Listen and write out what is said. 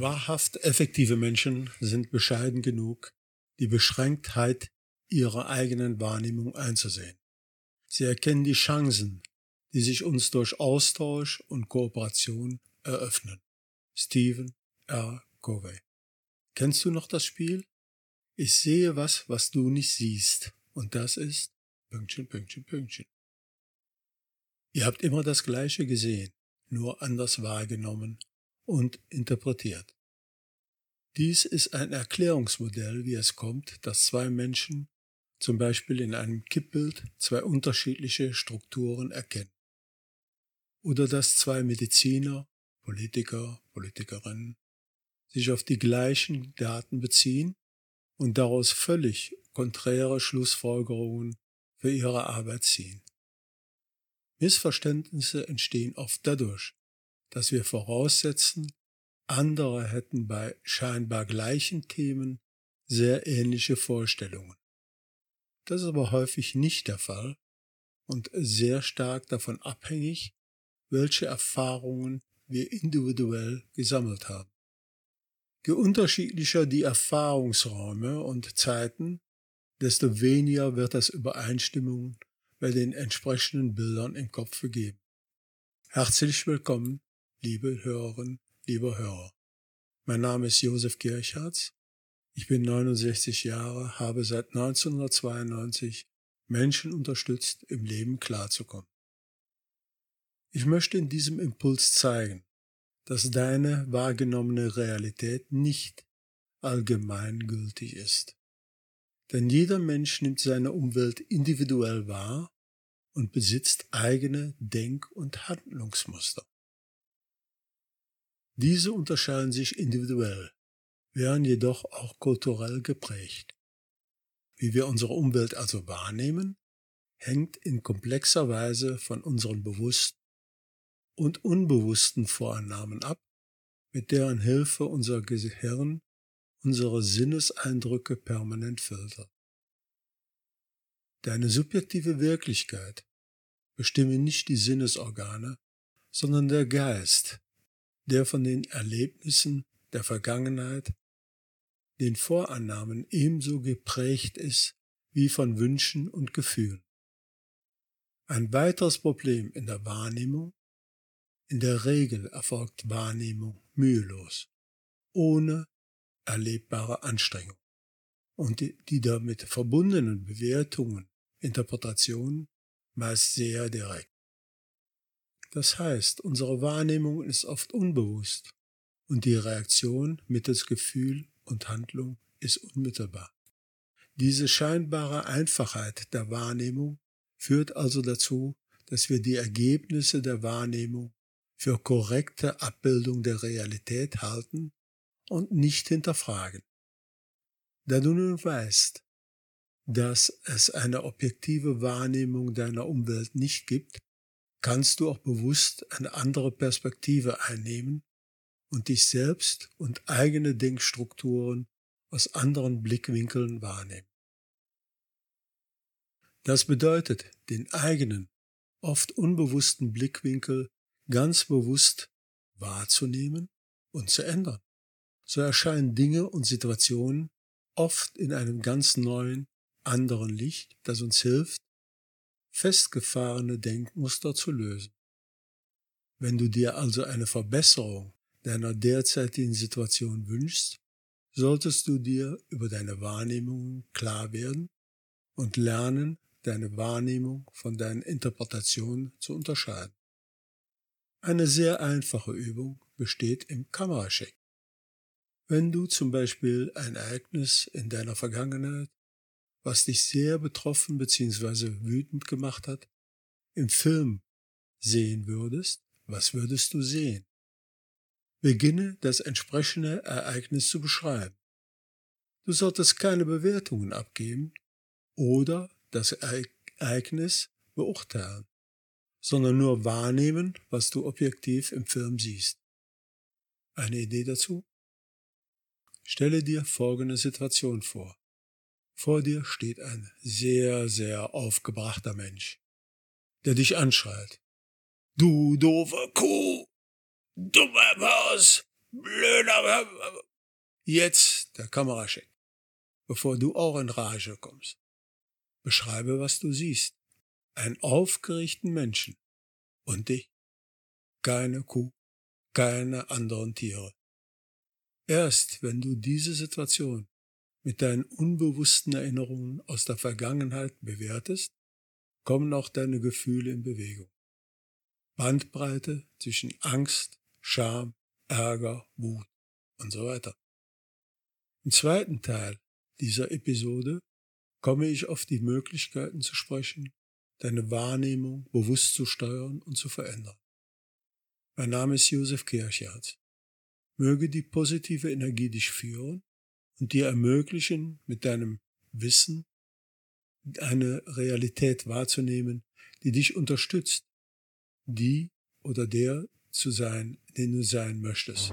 Wahrhaft effektive Menschen sind bescheiden genug, die Beschränktheit ihrer eigenen Wahrnehmung einzusehen. Sie erkennen die Chancen, die sich uns durch Austausch und Kooperation eröffnen. Stephen R. Covey. Kennst du noch das Spiel? Ich sehe was, was du nicht siehst. Und das ist Pünktchen, Pünktchen, Pünktchen. Ihr habt immer das Gleiche gesehen, nur anders wahrgenommen und interpretiert. Dies ist ein Erklärungsmodell, wie es kommt, dass zwei Menschen, zum Beispiel in einem Kippbild, zwei unterschiedliche Strukturen erkennen. Oder dass zwei Mediziner, Politiker, Politikerinnen sich auf die gleichen Daten beziehen und daraus völlig konträre Schlussfolgerungen für ihre Arbeit ziehen. Missverständnisse entstehen oft dadurch, dass wir voraussetzen, andere hätten bei scheinbar gleichen Themen sehr ähnliche Vorstellungen. Das ist aber häufig nicht der Fall und sehr stark davon abhängig, welche Erfahrungen wir individuell gesammelt haben. Je unterschiedlicher die Erfahrungsräume und Zeiten, desto weniger wird es Übereinstimmungen bei den entsprechenden Bildern im Kopf geben. Herzlich willkommen liebe Hörerinnen, lieber Hörer. Mein Name ist Josef Kirchhardt. Ich bin 69 Jahre, habe seit 1992 Menschen unterstützt, im Leben klarzukommen. Ich möchte in diesem Impuls zeigen, dass deine wahrgenommene Realität nicht allgemeingültig ist. Denn jeder Mensch nimmt seine Umwelt individuell wahr und besitzt eigene Denk- und Handlungsmuster. Diese unterscheiden sich individuell, werden jedoch auch kulturell geprägt. Wie wir unsere Umwelt also wahrnehmen, hängt in komplexer Weise von unseren bewussten und unbewussten Vorannahmen ab, mit deren Hilfe unser Gehirn unsere Sinneseindrücke permanent filtert. Deine subjektive Wirklichkeit bestimme nicht die Sinnesorgane, sondern der Geist, der von den Erlebnissen der Vergangenheit, den Vorannahmen ebenso geprägt ist wie von Wünschen und Gefühlen. Ein weiteres Problem in der Wahrnehmung. In der Regel erfolgt Wahrnehmung mühelos, ohne erlebbare Anstrengung. Und die damit verbundenen Bewertungen, Interpretationen meist sehr direkt. Das heißt, unsere Wahrnehmung ist oft unbewusst und die Reaktion mittels Gefühl und Handlung ist unmittelbar. Diese scheinbare Einfachheit der Wahrnehmung führt also dazu, dass wir die Ergebnisse der Wahrnehmung für korrekte Abbildung der Realität halten und nicht hinterfragen. Da du nun weißt, dass es eine objektive Wahrnehmung deiner Umwelt nicht gibt, kannst du auch bewusst eine andere Perspektive einnehmen und dich selbst und eigene Denkstrukturen aus anderen Blickwinkeln wahrnehmen. Das bedeutet, den eigenen, oft unbewussten Blickwinkel ganz bewusst wahrzunehmen und zu ändern. So erscheinen Dinge und Situationen oft in einem ganz neuen, anderen Licht, das uns hilft, festgefahrene Denkmuster zu lösen. Wenn du dir also eine Verbesserung deiner derzeitigen Situation wünschst, solltest du dir über deine Wahrnehmungen klar werden und lernen, deine Wahrnehmung von deinen Interpretationen zu unterscheiden. Eine sehr einfache Übung besteht im Kameracheck. Wenn du zum Beispiel ein Ereignis in deiner Vergangenheit was dich sehr betroffen bzw. wütend gemacht hat, im Film sehen würdest, was würdest du sehen? Beginne das entsprechende Ereignis zu beschreiben. Du solltest keine Bewertungen abgeben oder das Ereignis beurteilen, sondern nur wahrnehmen, was du objektiv im Film siehst. Eine Idee dazu? Stelle dir folgende Situation vor. Vor dir steht ein sehr, sehr aufgebrachter Mensch, der dich anschreit. Du doofe Kuh! Dumme Maus! blöder. Jetzt der Kameracheck. Bevor du auch in Rage kommst. Beschreibe, was du siehst. Einen aufgeregten Menschen. Und dich. Keine Kuh. Keine anderen Tiere. Erst wenn du diese Situation mit deinen unbewussten Erinnerungen aus der Vergangenheit bewertest, kommen auch deine Gefühle in Bewegung. Bandbreite zwischen Angst, Scham, Ärger, Wut und so weiter. Im zweiten Teil dieser Episode komme ich auf die Möglichkeiten zu sprechen, deine Wahrnehmung bewusst zu steuern und zu verändern. Mein Name ist Josef Kirchhardt. Möge die positive Energie dich führen und dir ermöglichen, mit deinem Wissen eine Realität wahrzunehmen, die dich unterstützt, die oder der zu sein, den du sein möchtest.